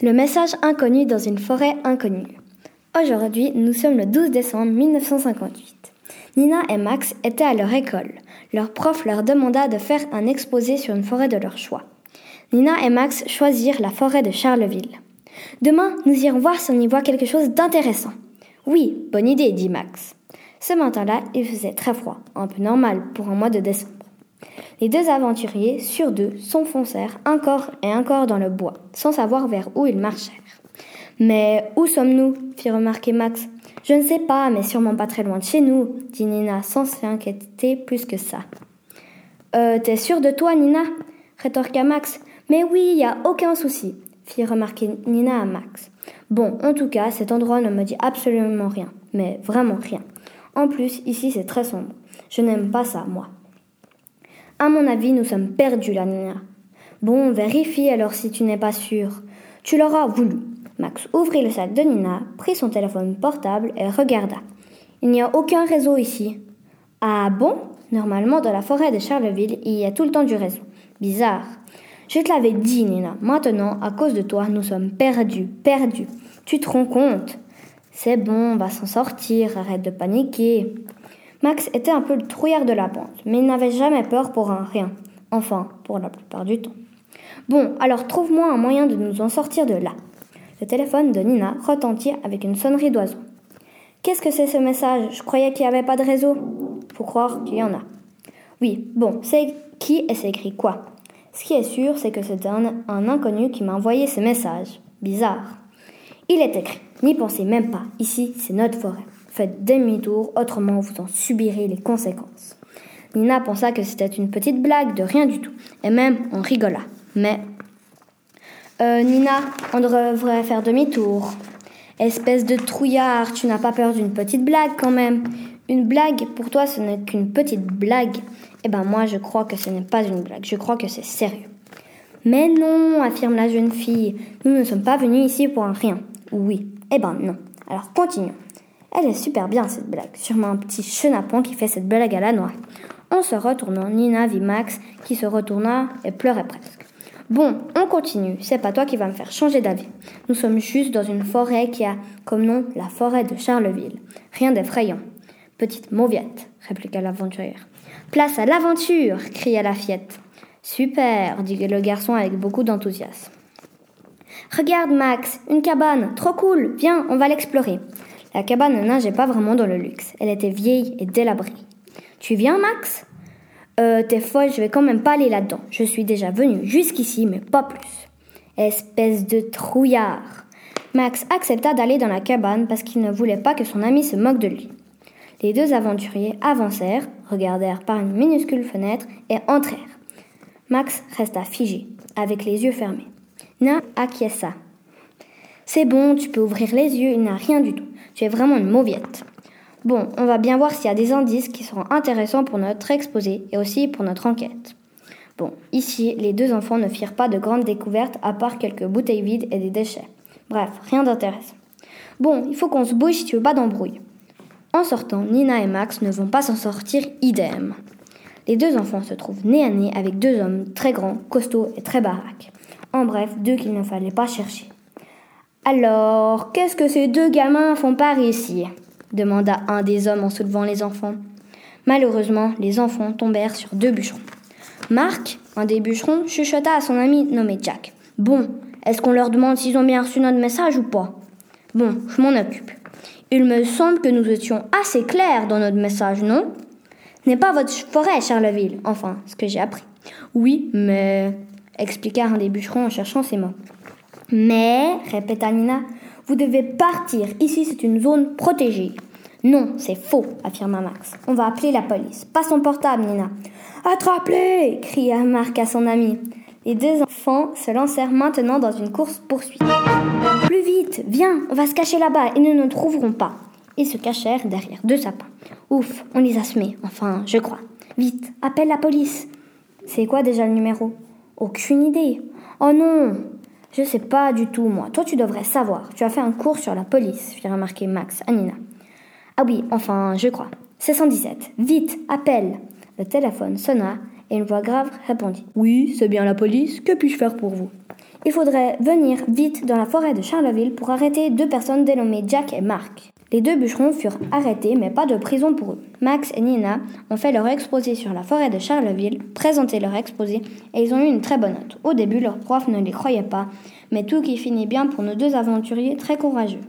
Le message inconnu dans une forêt inconnue. Aujourd'hui, nous sommes le 12 décembre 1958. Nina et Max étaient à leur école. Leur prof leur demanda de faire un exposé sur une forêt de leur choix. Nina et Max choisirent la forêt de Charleville. Demain, nous irons voir si on y voit quelque chose d'intéressant. Oui, bonne idée, dit Max. Ce matin-là, il faisait très froid, un peu normal pour un mois de décembre. Les deux aventuriers, sur deux, s'enfoncèrent encore et encore dans le bois, sans savoir vers où ils marchèrent. Mais où sommes-nous? fit remarquer Max. Je ne sais pas, mais sûrement pas très loin de chez nous, dit Nina sans s'inquiéter plus que ça. Euh, t'es sûre de toi, Nina? rétorqua Max. Mais oui, y a aucun souci, fit remarquer Nina à Max. Bon, en tout cas, cet endroit ne me dit absolument rien, mais vraiment rien. En plus, ici c'est très sombre. Je n'aime pas ça, moi. À mon avis, nous sommes perdus là, Nina. Bon, vérifie alors si tu n'es pas sûr. Tu l'auras voulu. Max ouvrit le sac de Nina, prit son téléphone portable et regarda. Il n'y a aucun réseau ici. Ah bon? Normalement, dans la forêt de Charleville, il y a tout le temps du réseau. Bizarre. Je te l'avais dit, Nina. Maintenant, à cause de toi, nous sommes perdus, perdus. Tu te rends compte? C'est bon, on va s'en sortir, arrête de paniquer. Max était un peu le trouillard de la bande, mais il n'avait jamais peur pour un rien. Enfin, pour la plupart du temps. Bon, alors trouve-moi un moyen de nous en sortir de là. Le téléphone de Nina retentit avec une sonnerie d'oiseau. Qu'est-ce que c'est ce message? Je croyais qu'il n'y avait pas de réseau. Faut croire qu'il y en a. Oui, bon, c'est qui et c'est écrit quoi? Ce qui est sûr, c'est que c'est un, un inconnu qui m'a envoyé ce message. Bizarre. Il est écrit. N'y pensez même pas. Ici, c'est notre forêt. Faites demi-tour, autrement vous en subirez les conséquences. Nina pensa que c'était une petite blague de rien du tout, et même on rigola. Mais... Euh, Nina, on devrait faire demi-tour. Espèce de trouillard, tu n'as pas peur d'une petite blague quand même. Une blague, pour toi, ce n'est qu'une petite blague. Eh ben moi, je crois que ce n'est pas une blague, je crois que c'est sérieux. Mais non, affirme la jeune fille, nous ne sommes pas venus ici pour un rien. Oui, eh ben non. Alors continuons. Elle est super bien cette blague, sûrement un petit chenapon qui fait cette blague à la noix. En se retournant, Nina vit Max qui se retourna et pleurait presque. Bon, on continue, c'est pas toi qui vas me faire changer d'avis. Nous sommes juste dans une forêt qui a comme nom la forêt de Charleville. Rien d'effrayant. Petite mauviette, répliqua l'aventurière. Place à l'aventure cria la fiette. Super, dit le garçon avec beaucoup d'enthousiasme. Regarde, Max, une cabane, trop cool, viens, on va l'explorer. La cabane ne nageait pas vraiment dans le luxe. Elle était vieille et délabrée. Tu viens, Max? Euh, t'es folle, je vais quand même pas aller là-dedans. Je suis déjà venu jusqu'ici, mais pas plus. Espèce de trouillard. Max accepta d'aller dans la cabane parce qu'il ne voulait pas que son ami se moque de lui. Les deux aventuriers avancèrent, regardèrent par une minuscule fenêtre et entrèrent. Max resta figé, avec les yeux fermés. Na acquiesça. C'est bon, tu peux ouvrir les yeux, il n'y a rien du tout. Tu es vraiment une mauviette. Bon, on va bien voir s'il y a des indices qui seront intéressants pour notre exposé et aussi pour notre enquête. Bon, ici, les deux enfants ne firent pas de grandes découvertes à part quelques bouteilles vides et des déchets. Bref, rien d'intéressant. Bon, il faut qu'on se bouge si tu veux pas d'embrouille. En sortant, Nina et Max ne vont pas s'en sortir idem. Les deux enfants se trouvent nez à nez avec deux hommes très grands, costauds et très baraques. En bref, deux qu'il ne fallait pas chercher. Alors, qu'est-ce que ces deux gamins font par ici demanda un des hommes en soulevant les enfants. Malheureusement, les enfants tombèrent sur deux bûcherons. Marc, un des bûcherons, chuchota à son ami nommé Jack. Bon, est-ce qu'on leur demande s'ils ont bien reçu notre message ou pas? Bon, je m'en occupe. Il me semble que nous étions assez clairs dans notre message, non? Ce n'est pas votre forêt, Charleville, enfin, ce que j'ai appris. Oui, mais... expliqua un des bûcherons en cherchant ses mots. Mais, répéta Nina, vous devez partir. Ici, c'est une zone protégée. Non, c'est faux, affirma Max. On va appeler la police. Pas son portable, Nina. Attrape-les cria Marc à son ami. Les deux enfants se lancèrent maintenant dans une course-poursuite. Plus vite, viens, on va se cacher là-bas et nous ne trouverons pas. Ils se cachèrent derrière deux sapins. Ouf, on les a semés, enfin, je crois. Vite, appelle la police. C'est quoi déjà le numéro? Aucune idée. Oh non Je sais pas du tout, moi. Toi, tu devrais savoir. Tu as fait un cours sur la police, fit remarquer Max à Nina. Ah oui, enfin, je crois. C'est 117. Vite, appelle. Le téléphone sonna et une voix grave répondit. Oui, c'est bien la police. Que puis-je faire pour vous? Il faudrait venir vite dans la forêt de Charleville pour arrêter deux personnes dénommées Jack et Mark. Les deux bûcherons furent arrêtés, mais pas de prison pour eux. Max et Nina ont fait leur exposé sur la forêt de Charleville, présenté leur exposé, et ils ont eu une très bonne note. Au début, leur prof ne les croyait pas, mais tout qui finit bien pour nos deux aventuriers très courageux.